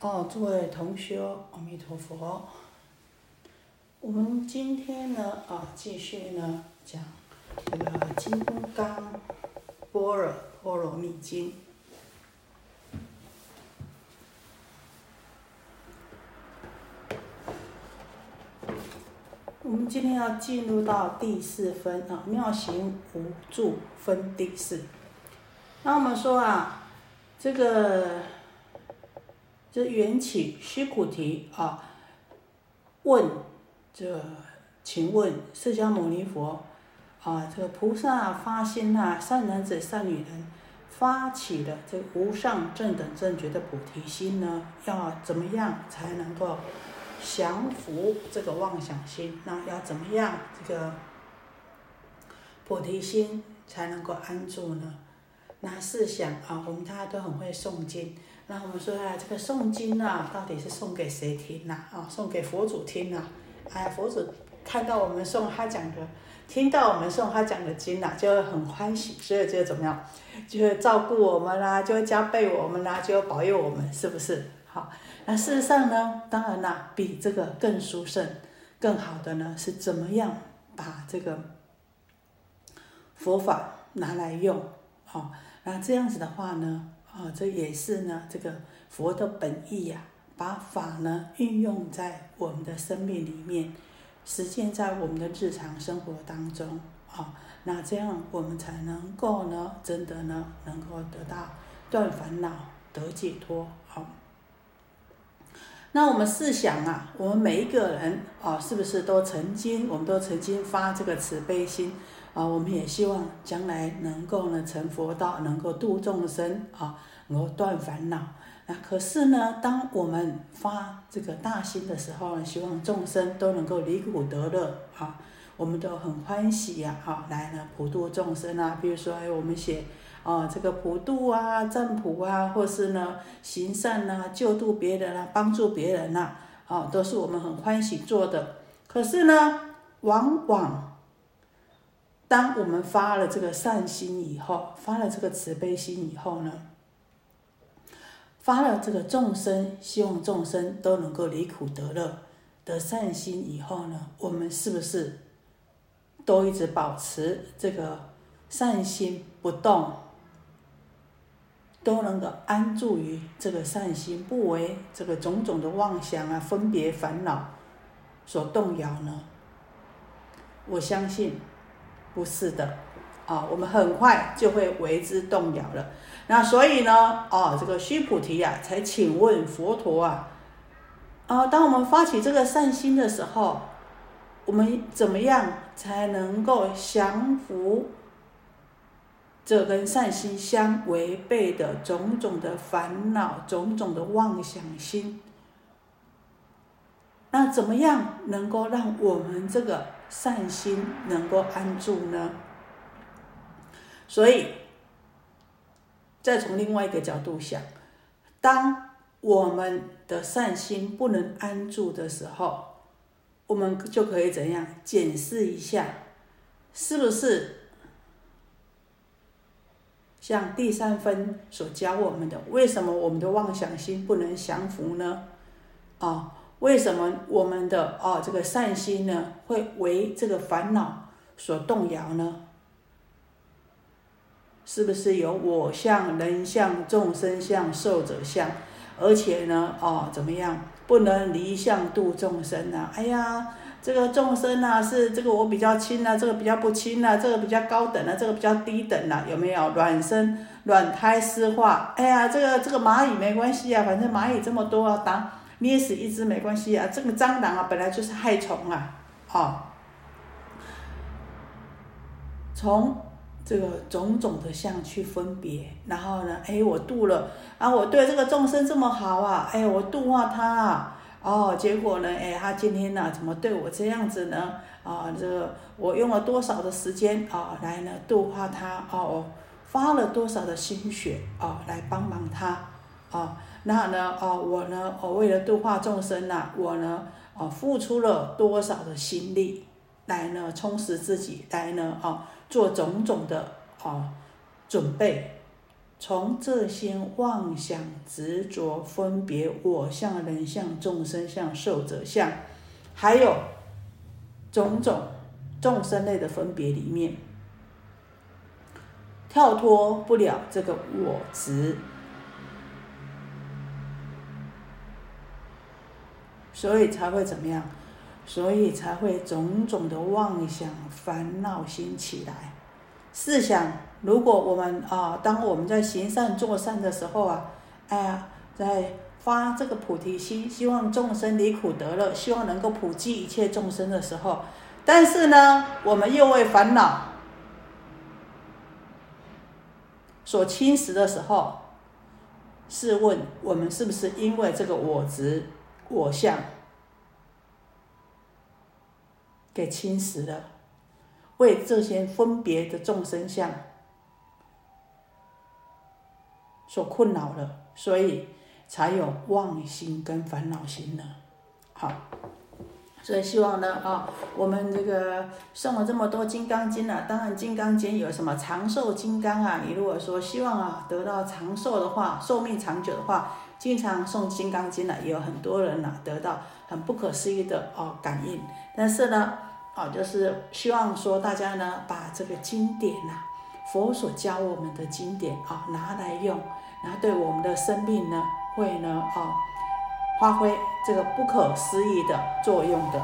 哦，诸位同学，阿弥陀佛。我们今天呢，啊，继续呢讲这个《金刚般若波罗蜜经》。我们今天要进入到第四分啊，妙行无助分第四。那我们说啊。这个这缘起须菩提啊，问这，请问释迦牟尼佛啊，这个菩萨发心呐，善男子善女人发起的这无上正等正觉的菩提心呢，要怎么样才能够降服这个妄想心？那要怎么样这个菩提心才能够安住呢？那试想啊，我们大家都很会诵经，那我们说啊，这个诵经啊，到底是送给谁听呐？啊，送给佛祖听呐？哎，佛祖看到我们诵他讲的，听到我们诵他讲的经呐，就会很欢喜，所以就怎么样，就会照顾我们啦，就会加倍我们啦，就会保佑我们，是不是？好，那事实上呢，当然啦，比这个更殊胜、更好的呢，是怎么样把这个佛法拿来用？好。那这样子的话呢，啊，这也是呢，这个佛的本意呀，把法呢运用在我们的生命里面，实践在我们的日常生活当中，啊，那这样我们才能够呢，真的呢，能够得到断烦恼、得解脱，好。那我们试想啊，我们每一个人啊，是不是都曾经，我们都曾经发这个慈悲心？啊，我们也希望将来能够呢成佛道，能够度众生啊，能够断烦恼。那可是呢，当我们发这个大心的时候呢，希望众生都能够离苦得乐啊，我们都很欢喜呀，哈，来呢普度众生啊。比如说，哎，我们写啊这个普度啊、赞普啊，或是呢行善呐、救度别人啊、帮助别人呐，啊，都是我们很欢喜做的。可是呢，往往当我们发了这个善心以后，发了这个慈悲心以后呢，发了这个众生希望众生都能够离苦得乐的善心以后呢，我们是不是都一直保持这个善心不动，都能够安住于这个善心，不为这个种种的妄想啊、分别烦恼所动摇呢？我相信。不是的，啊，我们很快就会为之动摇了。那所以呢，哦，这个须菩提呀，才请问佛陀啊，啊，当我们发起这个善心的时候，我们怎么样才能够降服这跟善心相违背的种种的烦恼、种种的妄想心？那怎么样能够让我们这个？善心能够安住呢，所以再从另外一个角度想，当我们的善心不能安住的时候，我们就可以怎样检视一下，是不是像第三分所教我们的，为什么我们的妄想心不能降服呢？啊？为什么我们的哦这个善心呢会为这个烦恼所动摇呢？是不是有我相、人相、众生相、寿者相？而且呢哦怎么样不能离相度众生呢？哎呀，这个众生啊是这个我比较轻啊，这个比较不轻啊，这个比较高等啊，这个比较低等啊，有没有卵生卵胎湿化？哎呀，这个这个蚂蚁没关系啊，反正蚂蚁这么多啊，当。捏死一只没关系啊，这个蟑螂啊本来就是害虫啊，哦，从这个种种的相去分别，然后呢，哎，我度了啊，我对这个众生这么好啊，哎，我度化他啊，哦，结果呢，哎，他今天呢，怎么对我这样子呢？啊，这个我用了多少的时间啊，来呢度化他哦，花了多少的心血啊，来帮忙他啊，那呢，哦，我呢，我为了度化众生呐，我呢，哦，付出了多少的心力，来呢充实自己，来呢，啊。做种种的啊准备，从这些妄想执着分别我相、人相、众生相、寿者相，还有种种众生类的分别里面，跳脱不了这个我执，所以才会怎么样？所以才会种种的妄想烦恼心起来。试想，如果我们啊，当我们在行善做善的时候啊，哎呀，在发这个菩提心，希望众生离苦得乐，希望能够普济一切众生的时候，但是呢，我们又为烦恼所侵蚀的时候，试问我们是不是因为这个我执、我相？给侵蚀了，为这些分别的众生相所困扰了，所以才有妄心跟烦恼心呢。好，所以希望呢啊，我们这个送了这么多金刚经啊，当然金刚经有什么长寿金刚啊？你如果说希望啊得到长寿的话，寿命长久的话，经常诵金刚经呢，也有很多人呢得到很不可思议的哦感应，但是呢。啊，就是希望说大家呢，把这个经典呐，佛所教我们的经典啊，拿来用，然后对我们的生命呢，会呢哦，发挥这个不可思议的作用的。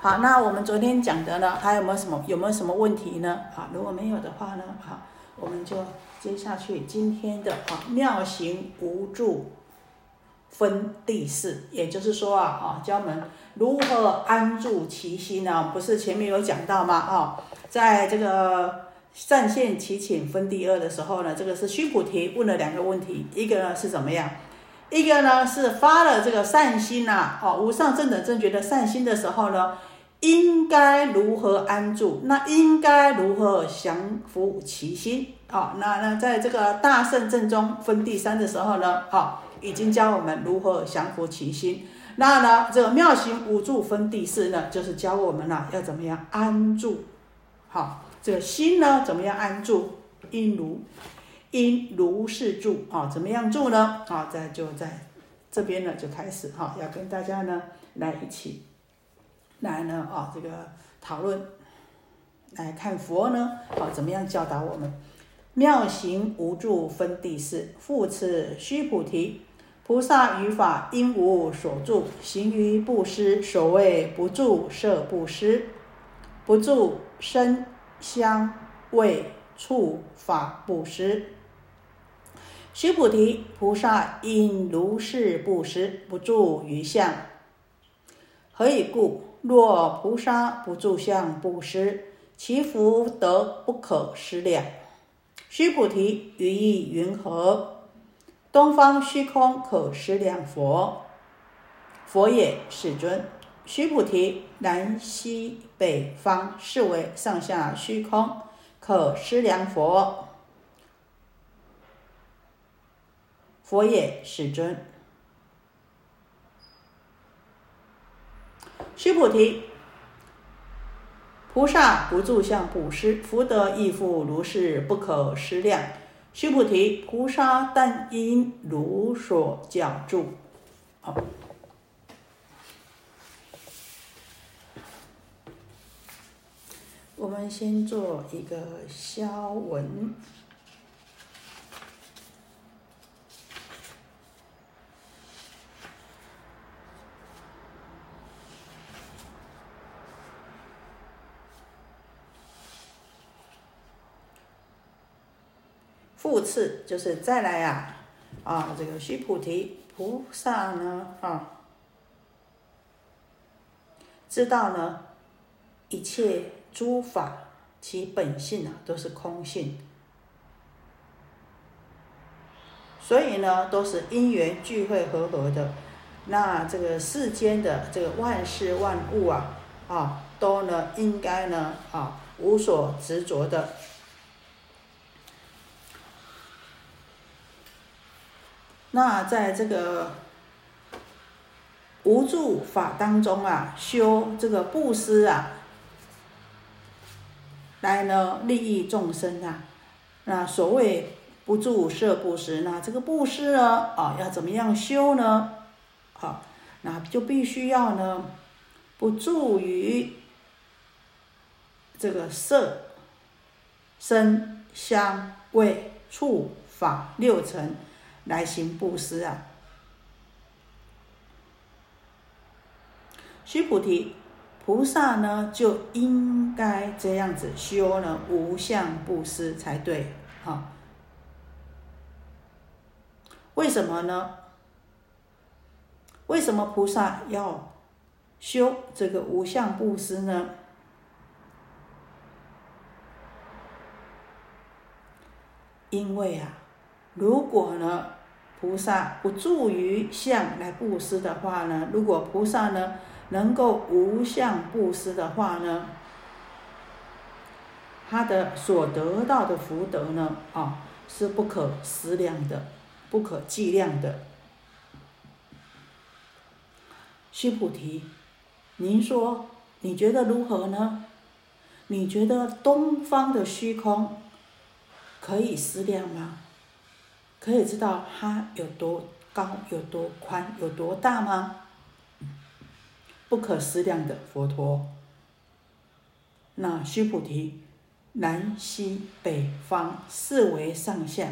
好，那我们昨天讲的呢，还有没有什么有没有什么问题呢？啊，如果没有的话呢，好，我们就接下去今天的啊妙行无助。分第四，也就是说啊，啊，教我们如何安住其心呢？不是前面有讲到吗？啊，在这个善现其请分第二的时候呢，这个是须菩提问了两个问题，一个呢是怎么样？一个呢是发了这个善心呐，哦，无上正等正觉的善心的时候呢，应该如何安住？那应该如何降伏其心？啊，那那在这个大圣正中分第三的时候呢，啊。已经教我们如何降服其心，那呢，这个妙行五住分第四呢，就是教我们呢要怎么样安住，好，这个心呢怎么样安住？应如，应如是住啊，怎么样住呢？啊，在就在这边呢就开始哈，要跟大家呢来一起来呢啊这个讨论，来看佛呢啊怎么样教导我们妙行无住分第四，复次须菩提。菩萨于法应无所住，行于布施。所谓不住色布施，不住声香味触法布施。须菩提，菩萨应如是布施，不住于相。何以故？若菩萨不住相布施，其福德不可思量。须菩提，于意云何？东方虚空可思量佛，佛也世尊。须菩提，南西北方是为上下虚空可思量佛，佛也世尊。须菩提，菩萨不住相布施，福德亦复如是，不可思量。须菩提，菩萨但因如所教住。好，我们先做一个消文。复次就是再来啊，啊，这个须菩提菩萨呢，啊，知道呢，一切诸法其本性啊都是空性，所以呢都是因缘聚会合合的。那这个世间的这个万事万物啊啊都呢应该呢啊无所执着的。那在这个无助法当中啊，修这个布施啊，来呢利益众生啊。那所谓不住色布施，那这个布施呢啊，要怎么样修呢？好，那就必须要呢不住于这个色、声、香、味、触、法六尘。来行布施啊！须菩提，菩萨呢就应该这样子修呢无相布施才对啊。为什么呢？为什么菩萨要修这个无相布施呢？因为啊。如果呢，菩萨不住于相来布施的话呢，如果菩萨呢能够无相布施的话呢，他的所得到的福德呢，啊，是不可思量的，不可计量的。须菩提，您说你觉得如何呢？你觉得东方的虚空可以思量吗？可以知道它有多高、有多宽、有多大吗？不可思量的佛陀。那须菩提，南西北方四维上下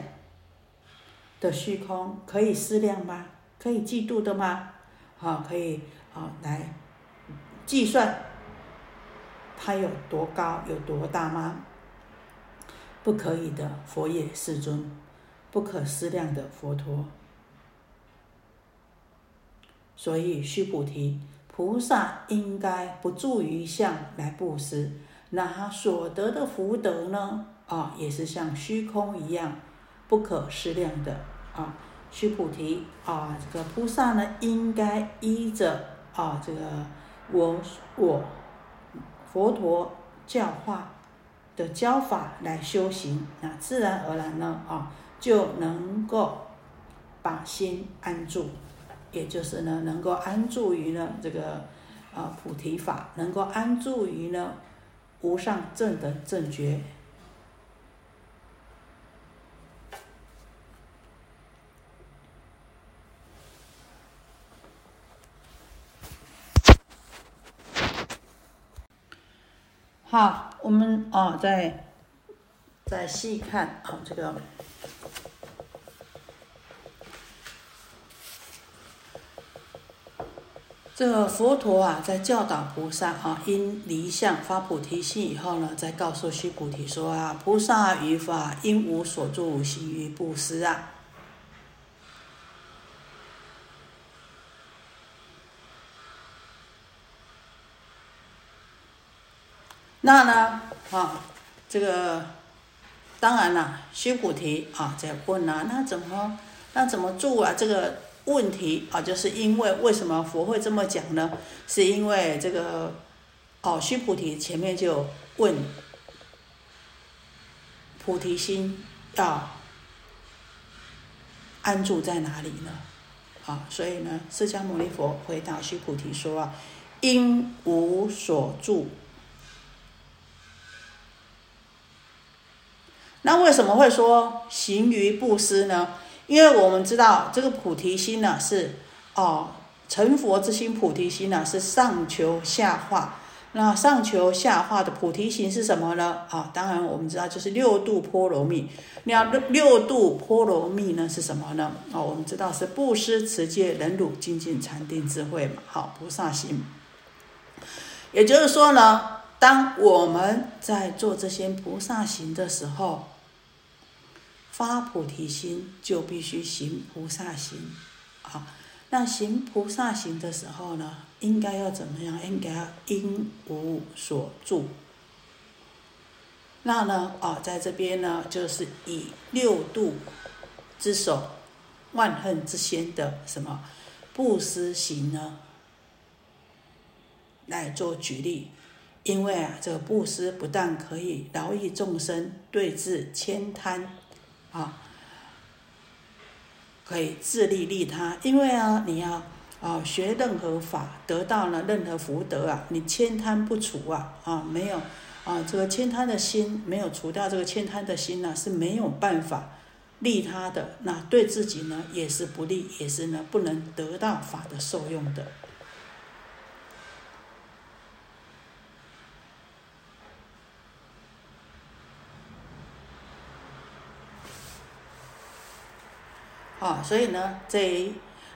的虚空可以思量吗？可以计度的吗？好，可以啊，来计算它有多高、有多大吗？不可以的，佛也，世尊。不可思量的佛陀，所以须菩提，菩萨应该不住于相来布施，那他所得的福德呢？啊，也是像虚空一样，不可思量的啊。须菩提啊，这个菩萨呢，应该依着啊这个我我佛陀教化的教法来修行，那自然而然呢啊。就能够把心安住，也就是呢，能够安住于呢这个啊菩提法，能够安住于呢无上正的正觉。好，我们啊再再细看啊这个。这个佛陀啊，在教导菩萨啊，因离相发菩提心以后呢，再告诉须菩提说啊，菩萨于法因无所住，行于布施啊。那呢，啊，这个当然了，须菩提啊，在问啊，那怎么，那怎么住啊？这个。问题啊，就是因为为什么佛会这么讲呢？是因为这个哦，须菩提前面就问菩提心要安住在哪里呢？啊，所以呢，释迦牟尼佛回答须菩提说啊，因无所住。那为什么会说行于布施呢？因为我们知道这个菩提心呢是哦成佛之心，菩提心呢是上求下化。那上求下化的菩提心是什么呢？啊，当然我们知道就是六度波罗蜜。那六六度波罗蜜呢是什么呢？啊，我们知道是布施、持戒、忍辱、精进、禅定、智慧嘛。好，菩萨心。也就是说呢，当我们在做这些菩萨行的时候。发菩提心就必须行菩萨行，啊，那行菩萨行的时候呢，应该要怎么样？应该要因无所住。那呢，啊，在这边呢，就是以六度之首、万恨之先的什么布施行呢，来做举例。因为啊，这个布施不但可以饶益众生，对治悭贪，啊。可以自利利他，因为啊，你要啊学任何法，得到了任何福德啊，你悭贪不除啊，啊没有啊这个悭贪的心没有除掉这个悭贪的心呢，是没有办法利他的，那对自己呢也是不利，也是呢不能得到法的受用的。所以呢，这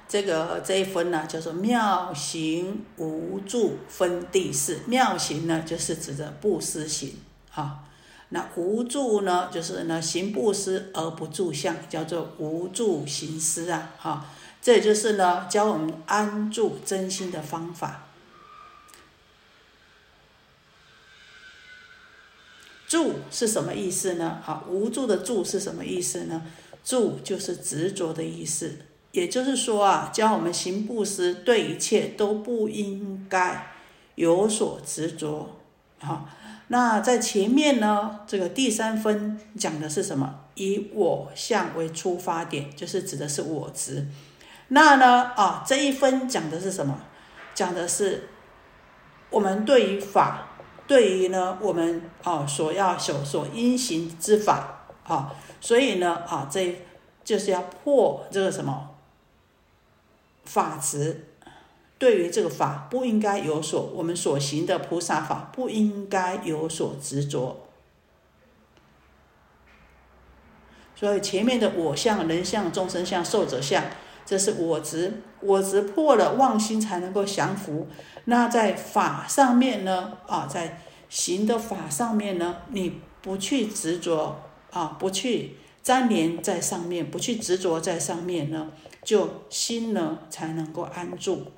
这个这一分呢，叫做妙行无住分第四。妙行呢，就是指的布施行啊。那无住呢，就是呢行布施而不住相，叫做无住行施啊。哈，这也就是呢教我们安住真心的方法。住是什么意思呢？啊，无助的住是什么意思呢？住就是执着的意思，也就是说啊，教我们行布施，对一切都不应该有所执着。好，那在前面呢，这个第三分讲的是什么？以我相为出发点，就是指的是我执。那呢，啊，这一分讲的是什么？讲的是我们对于法，对于呢，我们啊所要所所应行之法，啊。所以呢，啊，这就是要破这个什么法执，对于这个法不应该有所我们所行的菩萨法不应该有所执着。所以前面的我相、人相、众生相、寿者相，这是我执，我执破了，妄心才能够降服。那在法上面呢，啊，在行的法上面呢，你不去执着。啊，不去粘连在上面，不去执着在上面呢，就心呢才能够安住。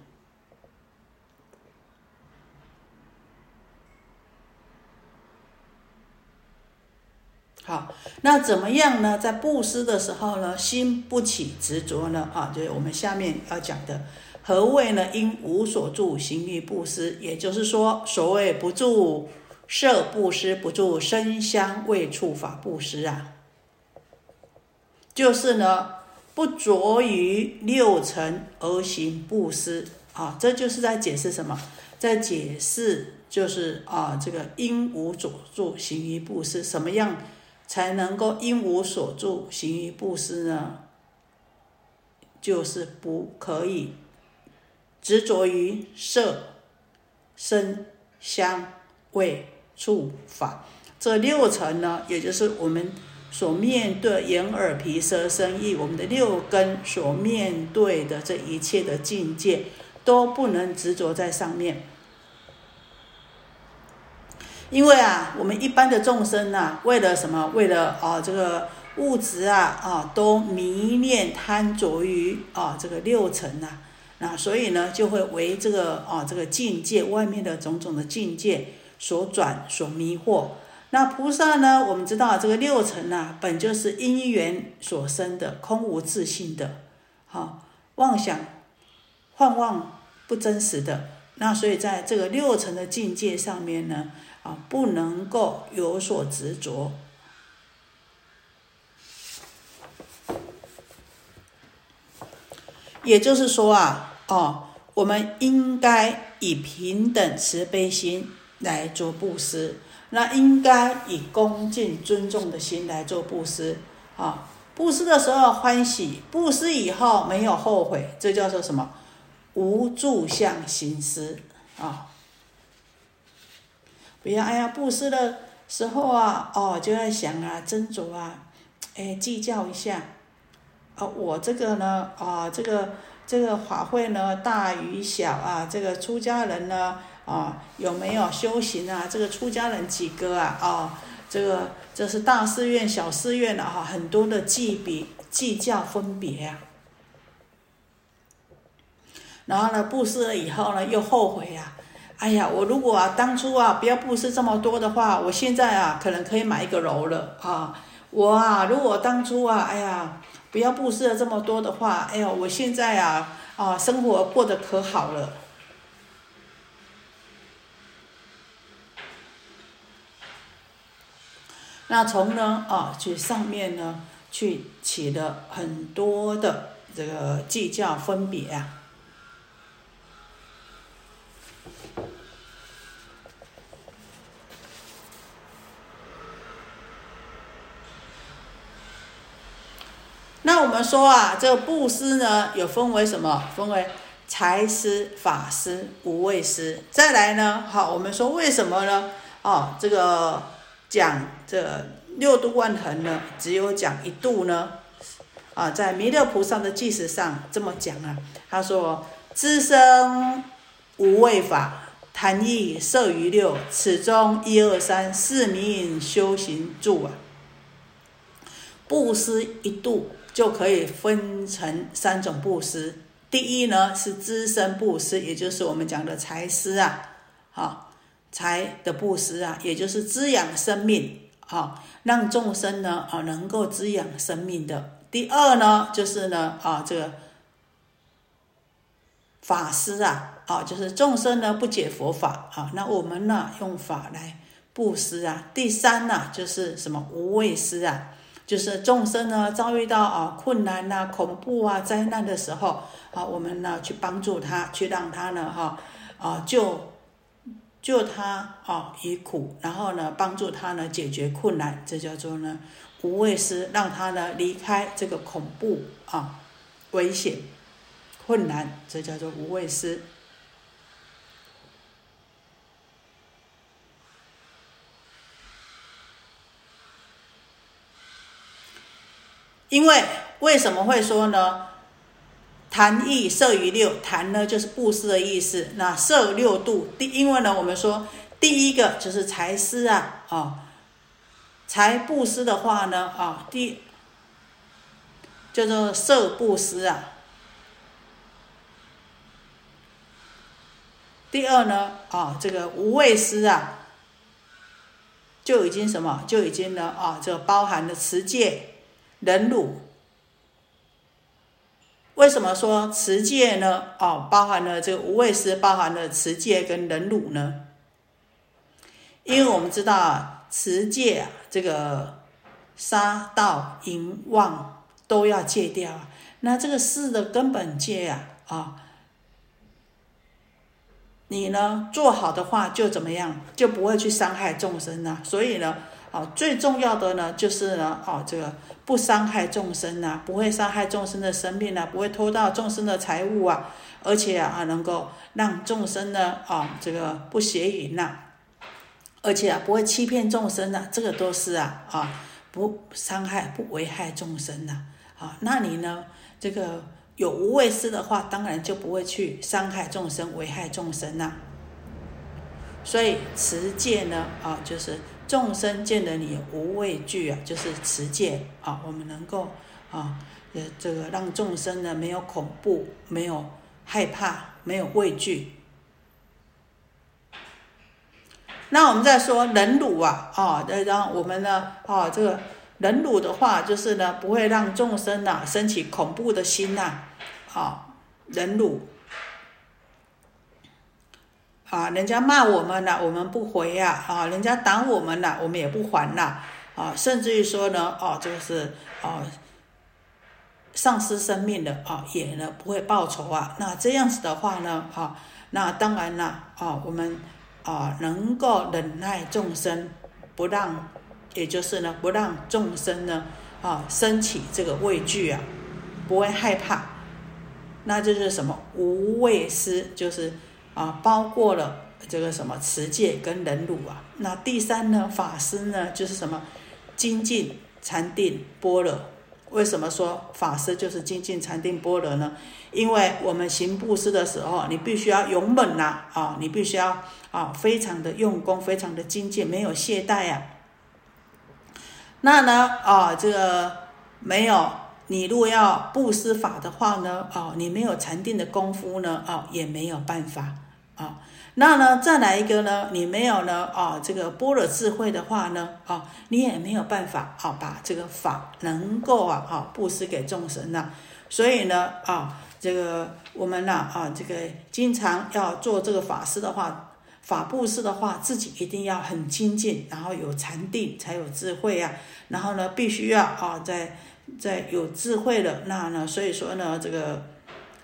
好，那怎么样呢？在布施的时候呢，心不起执着呢？啊，就是我们下面要讲的，何谓呢？因无所住行于布施，也就是说，所谓不住。色布施不住声香味触法布施啊，就是呢不着于六尘而行布施啊，这就是在解释什么？在解释就是啊，这个因无所住行于布施，什么样才能够因无所住行于布施呢？就是不可以执着于色、声、香、味。触法这六层呢，也就是我们所面对眼耳鼻舌身意，我们的六根所面对的这一切的境界，都不能执着在上面。因为啊，我们一般的众生呐，为了什么？为了啊这个物质啊啊，都迷恋贪着于啊这个六层呐，那所以呢，就会为这个啊这个境界外面的种种的境界。所转所迷惑，那菩萨呢？我们知道这个六尘呐，本就是因缘所生的，空无自性的，好妄想、幻妄不真实的。那所以在这个六尘的境界上面呢，啊，不能够有所执着。也就是说啊，哦，我们应该以平等慈悲心。来做布施，那应该以恭敬尊重的心来做布施啊！布施的时候欢喜，布施以后没有后悔，这叫做什么？无住相行施啊！不要哎呀，布施的时候啊，哦，就在想啊，斟酌啊，哎，计较一下啊，我这个呢，啊，这个这个法会呢，大与小啊，这个出家人呢。啊，有没有修行啊？这个出家人几个啊？啊，这个这是大寺院、小寺院的哈，很多的计比计较分别啊。然后呢，布施了以后呢，又后悔呀。哎呀，我如果啊当初啊不要布施这么多的话，我现在啊可能可以买一个楼了啊。我啊，如果当初啊，哎呀，不要布施了这么多的话，哎呦，我现在啊啊生活过得可好了。那从呢啊去上面呢去起了很多的这个计较分别啊。那我们说啊，这个布施呢，有分为什么？分为财施、法施、无畏施。再来呢，好，我们说为什么呢？哦，这个讲这六度万恒呢，只有讲一度呢？啊，在弥勒菩萨的记事上这么讲啊，他说：“资生无畏法，谈义摄于六，此中一二三四名修行住啊，布施一度。”就可以分成三种布施。第一呢是资生布施，也就是我们讲的财施啊，好财的布施啊，也就是滋养生命啊，让众生呢啊能够滋养生命的。第二呢就是呢啊这个法师啊啊就是众生呢不解佛法啊，那我们呢用法来布施啊。第三呢就是什么无畏施啊。就是众生呢遭遇到啊困难呐、恐怖啊、灾难的时候啊，我们呢去帮助他，去让他呢哈啊救救他啊于苦，然后呢帮助他呢解决困难，这叫做呢无畏施，让他呢离开这个恐怖啊危险困难，这叫做无畏施。因为为什么会说呢？谈义摄于六，谈呢就是布施的意思。那摄六度，第因为呢，我们说第一个就是财施啊，啊，财布施的话呢，啊，第叫做色布施啊。第二呢，啊，这个无畏施啊，就已经什么，就已经呢，啊，这包含了持戒。忍辱，为什么说持戒呢？哦，包含了这个无畏施，包含了持戒跟忍辱呢？因为我们知道，持戒啊，这个杀盗淫妄都要戒掉啊。那这个四的根本戒啊，啊，你呢做好的话，就怎么样，就不会去伤害众生了。所以呢。哦，最重要的呢，就是呢，哦，这个不伤害众生呐，不会伤害众生的生命呐，不会偷盗众生的财物啊，而且啊，能够让众生呢，啊，这个不邪淫呐，而且啊，不会欺骗众生呐，这个都是啊，啊，不伤害、不危害众生呐，啊，那你呢，这个有无畏施的话，当然就不会去伤害众生、危害众生呐。所以持戒呢，啊，就是。众生见了你无畏惧啊，就是持戒啊，我们能够啊，呃，这个让众生呢没有恐怖，没有害怕，没有畏惧。那我们再说忍辱啊，啊，再让我们呢，啊，这个忍辱的话，就是呢不会让众生呐升起恐怖的心呐，啊，忍辱。啊，人家骂我们了，我们不回呀！啊，人家打我们了，我们也不还了。啊，甚至于说呢，哦，就是哦，丧失生命的啊，也呢不会报仇啊。那这样子的话呢，啊，那当然了，啊，我们啊能够忍耐众生，不让，也就是呢不让众生呢啊升起这个畏惧啊，不会害怕，那就是什么无畏施，就是。啊，包括了这个什么持戒跟忍辱啊。那第三呢，法师呢，就是什么精进禅定般若。为什么说法师就是精进禅定般若呢？因为我们行布施的时候，你必须要勇猛呐，啊，你必须要啊，非常的用功，非常的精进，没有懈怠呀。那呢，啊，这个没有你如果要布施法的话呢，哦，你没有禅定的功夫呢，哦，也没有办法啊。那呢，再来一个呢，你没有呢，啊，这个般若智慧的话呢，啊，你也没有办法啊，把这个法能够啊，啊，布施给众生呐。所以呢，啊，这个我们呢，啊，这个经常要做这个法师的话，法布施的话，自己一定要很精进，然后有禅定，才有智慧啊。然后呢，必须要啊，在在有智慧的，那呢，所以说呢，这个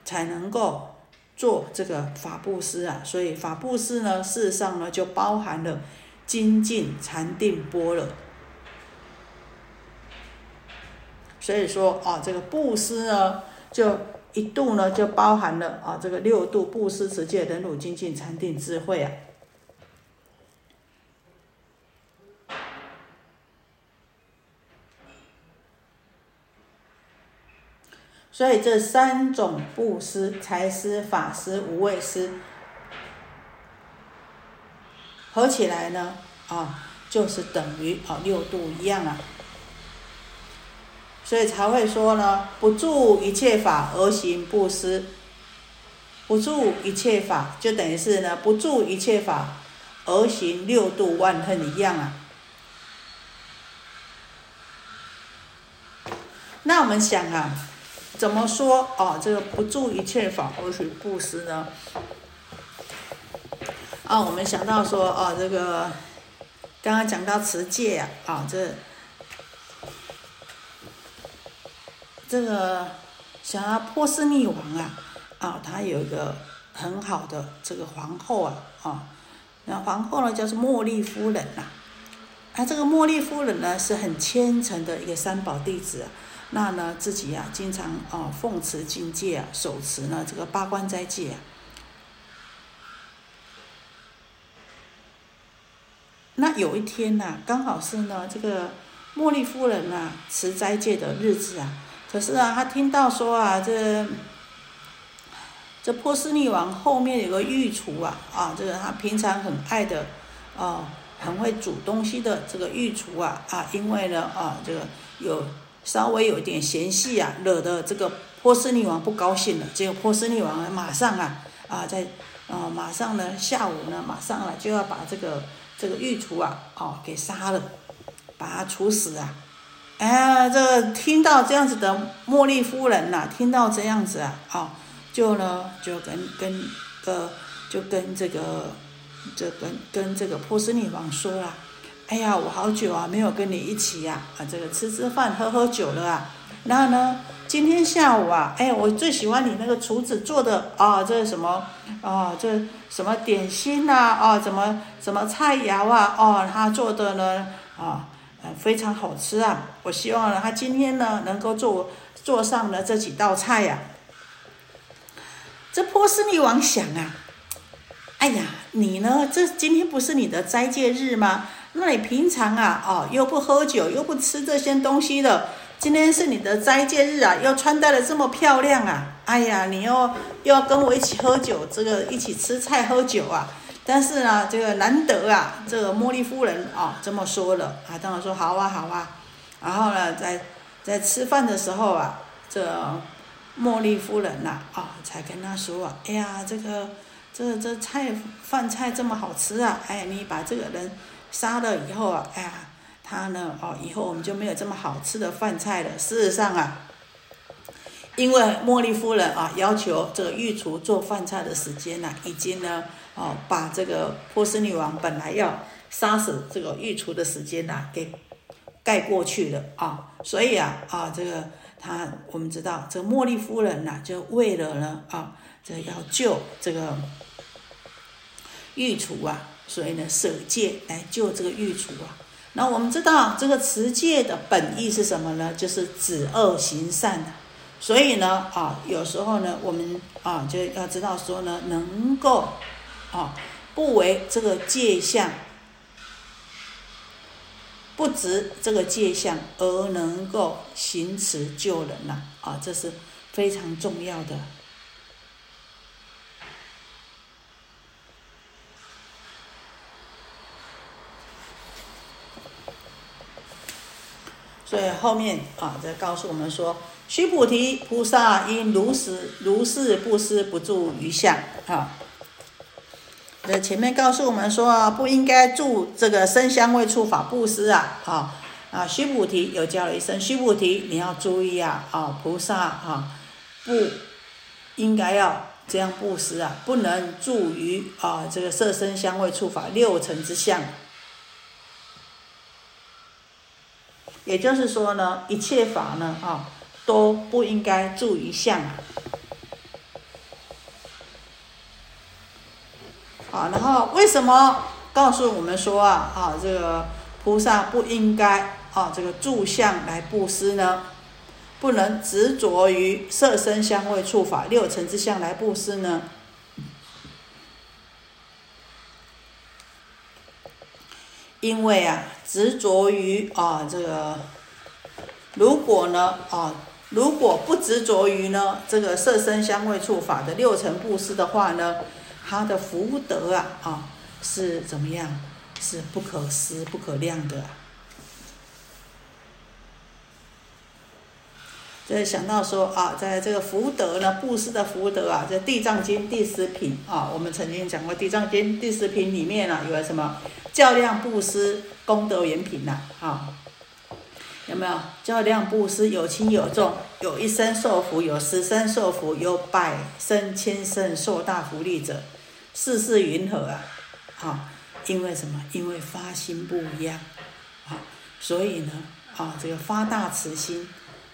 才能够做这个法布施啊。所以法布施呢，事实上呢，就包含了精进、禅定、波了。所以说啊，这个布施呢，就一度呢，就包含了啊，这个六度布施、持戒、忍辱、精进、禅定、智慧啊。所以这三种布施，财施、法施、无畏施，合起来呢，啊，就是等于啊六度一样啊。所以才会说呢，不住一切法而行布施，不住一切法就等于是呢，不住一切法而行六度万恨一样啊。那我们想啊。怎么说哦？这个不住一切法而行布施呢？啊，我们想到说哦，这个刚刚讲到持戒啊，啊，这这个想要波斯匿王啊，啊，他有一个很好的这个皇后啊，啊，那皇后呢叫做茉莉夫人呐，啊，这个茉莉夫人呢是很虔诚的一个三宝弟子。那呢，自己呀，经常啊奉持境界啊，手持呢这个八关斋戒啊。那有一天呐，刚好是呢这个茉莉夫人呐持斋戒的日子啊。可是啊，她听到说啊，这这波斯匿王后面有个御厨啊，啊，这个他平常很爱的，啊，很会煮东西的这个御厨啊，啊，因为呢啊，这个有。稍微有点嫌隙啊，惹得这个波斯匿王不高兴了。结果波斯匿王马上啊啊在啊马上呢下午呢马上啊就要把这个这个御厨啊哦给杀了，把他处死啊！哎，这听到这样子的茉莉夫人呐，听到这样子啊，哦就呢就跟跟呃就跟这个这跟跟这个波斯女王说了。哎呀，我好久啊没有跟你一起呀啊，这个吃吃饭、喝喝酒了啊。然后呢，今天下午啊，哎，我最喜欢你那个厨子做的啊，这什么啊？这什么点心呐？啊，怎么什么菜肴啊？哦，他做的呢啊，非常好吃啊。我希望呢，他今天呢能够做做上了这几道菜呀。这波斯匿王想啊，哎呀，你呢？这今天不是你的斋戒日吗？那你平常啊，哦，又不喝酒，又不吃这些东西的，今天是你的斋戒日啊，又穿戴的这么漂亮啊，哎呀，你又又要跟我一起喝酒，这个一起吃菜喝酒啊，但是呢，这个难得啊，这个茉莉夫人啊这么说了啊，当然说好啊好啊，然后呢，在在吃饭的时候啊，这茉莉夫人呐啊，才跟他说啊，哎呀，这个这这菜饭菜这么好吃啊，哎，你把这个人。杀了以后啊，哎呀，他呢，哦，以后我们就没有这么好吃的饭菜了。事实上啊，因为茉莉夫人啊要求这个御厨做饭菜的时间呢，已经呢，哦，把这个波斯女王本来要杀死这个御厨的时间呐，给盖过去了啊。所以啊，啊，这个他我们知道，这个茉莉夫人呐，就为了呢，啊，这要救这个御厨啊。所以呢，舍戒来救这个狱卒啊。那我们知道，这个持戒的本意是什么呢？就是止恶行善的。所以呢，啊，有时候呢，我们啊就要知道说呢，能够啊不为这个戒相，不执这个戒相，而能够行持救人呐，啊，这是非常重要的。所以后面啊，在告诉我们说，须菩提，菩萨应如是如是布施，不住于相啊。这前面告诉我们说啊，不应该住这个身香味触法布施啊，啊啊，须菩提又叫了一声须菩提，你要注意啊，啊，菩萨啊，不应该要这样布施啊，不能住于啊这个色身香味触法六尘之相。也就是说呢，一切法呢啊都不应该住于相。啊，然后为什么告诉我们说啊啊这个菩萨不应该啊这个住相来布施呢？不能执着于色身香味触法六尘之相来布施呢？因为啊执着于啊这个，如果呢啊如果不执着于呢这个色身香味触法的六尘布施的话呢？他的福德啊啊是怎么样？是不可思不可量的。这想到说啊，在这个福德呢，布施的福德啊，在《地藏经》第十品啊，我们曾经讲过，《地藏经》第十品里面呢，有什么较量布施功德圆品呐？啊，有没有较量布施？有轻有重，有一生受福，有十生受福，有百生千生受大福利者。世事云何啊？啊，因为什么？因为发心不一样，啊，所以呢，啊，这个发大慈心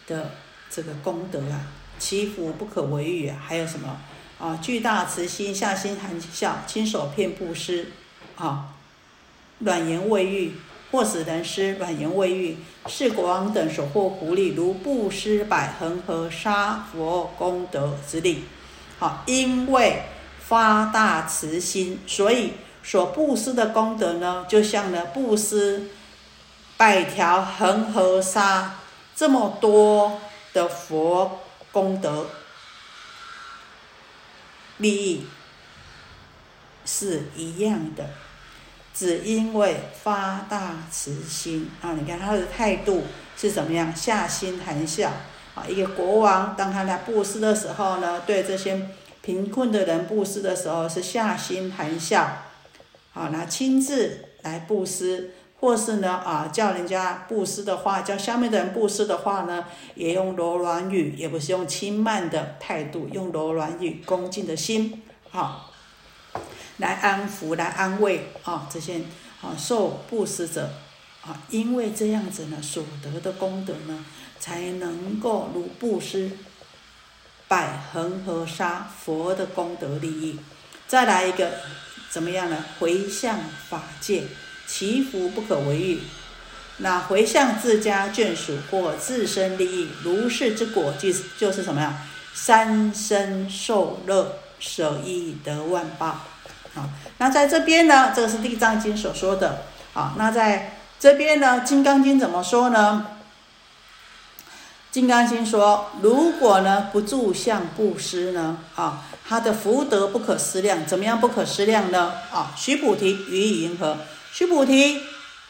的这个功德啊，祈福不可为喻啊。还有什么？啊，巨大慈心，下心含笑，亲手遍布施，啊，软言未喻，或使人失软言未喻，是国王等所获福利，如布施百恒河沙佛功德之力。好，因为。发大慈心，所以所布施的功德呢，就像呢布施百条恒河沙这么多的佛功德利益是一样的，只因为发大慈心啊！你看他的态度是怎么样？下心含笑啊！一个国王当他来布施的时候呢，对这些。贫困的人布施的时候是下心含笑，好，那亲自来布施，或是呢啊叫人家布施的话，叫下面的人布施的话呢，也用柔软语，也不是用轻慢的态度，用柔软语，恭敬的心，好，来安抚、来安慰啊这些啊受布施者啊，因为这样子呢，所得的功德呢，才能够如布施。百恒河沙佛的功德利益，再来一个怎么样呢？回向法界，祈福不可为喻。那回向自家眷属或自身利益，如是之果，就是就是什么呀？三生受乐，舍一得万报。好，那在这边呢，这个是地藏经所说的。好，那在这边呢，金刚经怎么说呢？金刚经说：“如果呢不住相布施呢，啊，他的福德不可思量。怎么样不可思量呢？啊，须菩提，于意云何？须菩提，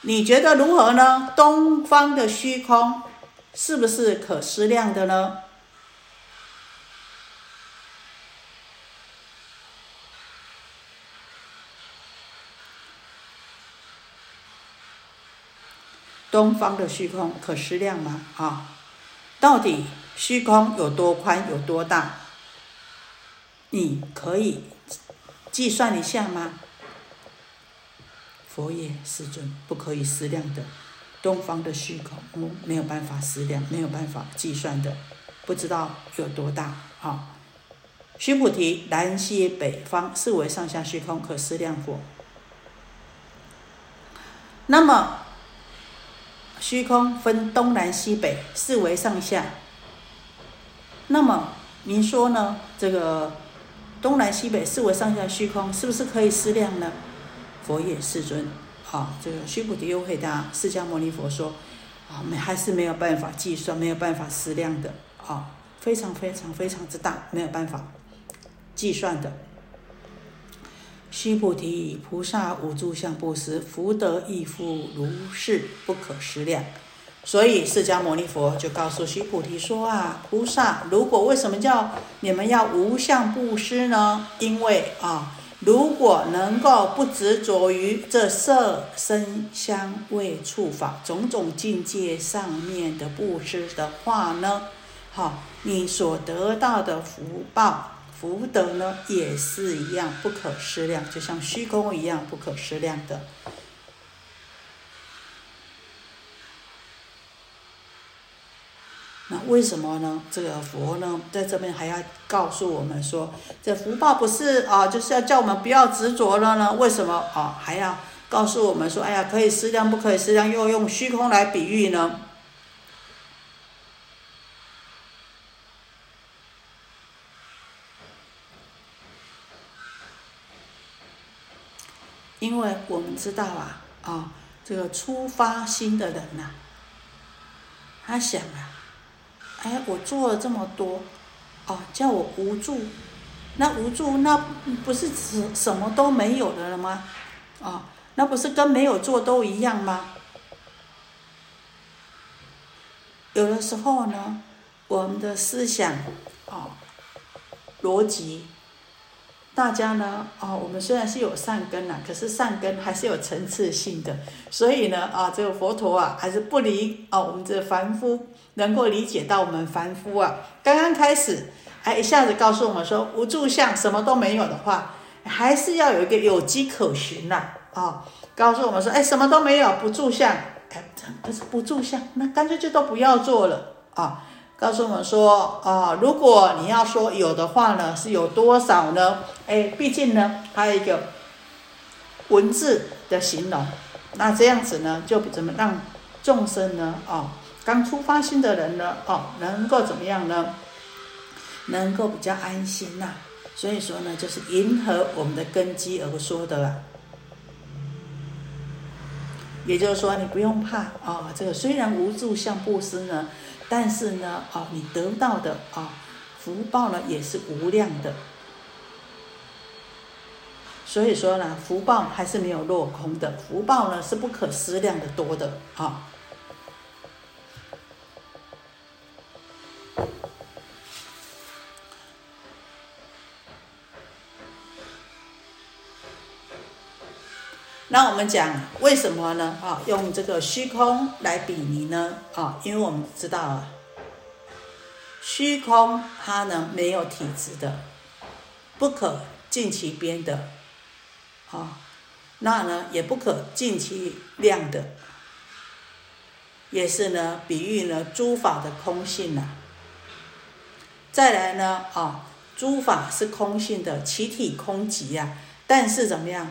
你觉得如何呢？东方的虚空是不是可思量的呢？东方的虚空可思量吗？啊？”到底虚空有多宽有多大？你可以计算一下吗？佛也，世尊，不可以思量的。东方的虚空，没有办法思量，没有办法计算的，不知道有多大。好，须菩提，南西北方四维上下虚空可思量否？那么。虚空分东南西北四维上下，那么您说呢？这个东南西北四维上下虚空是不是可以思量呢？佛也，世尊。好，这个须菩提又回答释迦牟尼佛说：啊，没还是没有办法计算，没有办法思量的。啊，非常非常非常之大，没有办法计算的。须菩提，菩萨无诸相布施，福德亦复如是，不可思量。所以释迦牟尼佛就告诉须菩提说啊，菩萨，如果为什么叫你们要无相布施呢？因为啊，如果能够不执着于这色声香味触法种种境界上面的布施的话呢，好，你所得到的福报福德呢，也是一样不可思量，就像虚空一样不可思量的。那为什么呢？这个佛呢，在这边还要告诉我们说，这福报不是啊，就是要叫我们不要执着了呢？为什么啊？还要告诉我们说，哎呀，可以思量，不可以思量，又用虚空来比喻呢？因为我们知道啊，啊，这个出发心的人呐，他想啊。哎，我做了这么多，哦，叫我无助，那无助那不是什什么都没有的了吗？哦，那不是跟没有做都一样吗？有的时候呢，我们的思想，哦，逻辑。大家呢，哦，我们虽然是有善根呐，可是善根还是有层次性的，所以呢，啊，这个佛陀啊，还是不离啊，我们这凡夫能够理解到我们凡夫啊，刚刚开始，哎，一下子告诉我们说无住相，什么都没有的话，还是要有一个有机可循呐，啊，告诉我们说，哎，什么都没有，不住相，哎，可是不住相，那干脆就都不要做了。啊。告诉我们说啊，如果你要说有的话呢，是有多少呢？哎，毕竟呢，还有一个文字的形容，那这样子呢，就怎么让众生呢？哦，刚出发心的人呢，哦，能够怎么样呢？能够比较安心呐。所以说呢，就是迎合我们的根基而说的啊。也就是说，你不用怕啊，这个虽然无助像布施呢。但是呢，哦，你得到的啊福报呢也是无量的，所以说呢，福报还是没有落空的，福报呢是不可思量的多的啊。那我们讲为什么呢？啊，用这个虚空来比拟呢？啊，因为我们知道啊，虚空它呢没有体质的，不可尽其边的，啊，那呢也不可尽其量的，也是呢比喻呢诸法的空性呐。再来呢，啊，诸法是空性的，其体空寂呀，但是怎么样？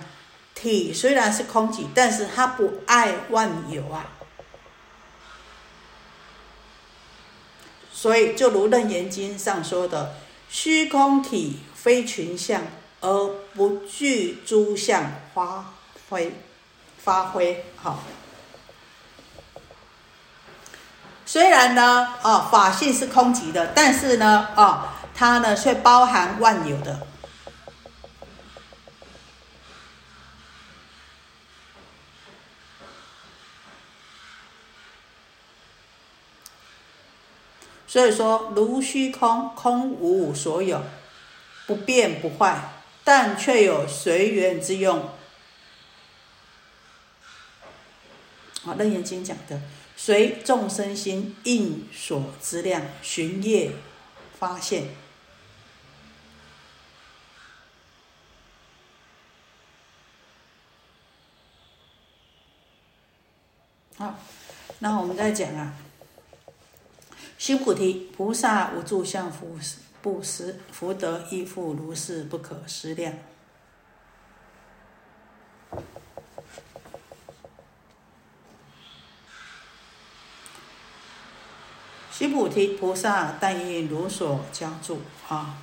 体虽然是空寂，但是它不爱万有啊。所以就如《楞严经》上说的：“虚空体非群相，而不具诸相发挥发挥。”好。虽然呢，啊，法性是空寂的，但是呢，啊，它呢却包含万有的。所以说，如虚空，空无所有，不变不坏，但却有随缘之用。啊，《楞严经》讲的，随众生心应所之量，寻业发现。好，那我们再讲啊。须菩提，菩萨无住相，福布施福德亦复如是，不可思量。须菩提，菩萨但应如所教住啊。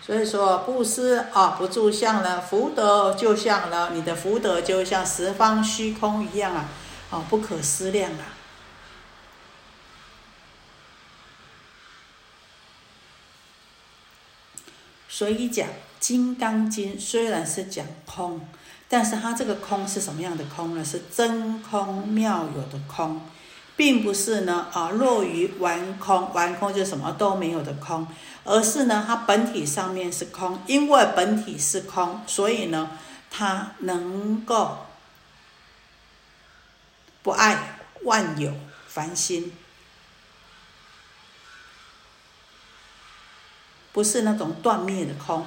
所以说，布施啊，不住相呢，福德就像呢，你的福德就像十方虚空一样啊，啊，不可思量啊。所以讲《金刚经》虽然是讲空，但是它这个空是什么样的空呢？是真空妙有的空，并不是呢啊落于完空，完空就什么都没有的空，而是呢它本体上面是空，因为本体是空，所以呢它能够不爱万有凡心，不是那种断灭的空。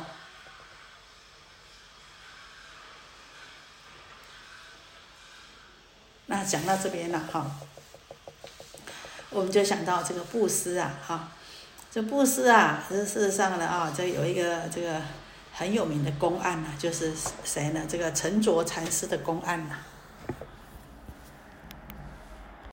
那讲到这边了哈。我们就想到这个布施啊，哈，这布施啊，这事实上呢啊，这有一个这个很有名的公案呐，就是谁呢？这个陈卓禅师的公案呐。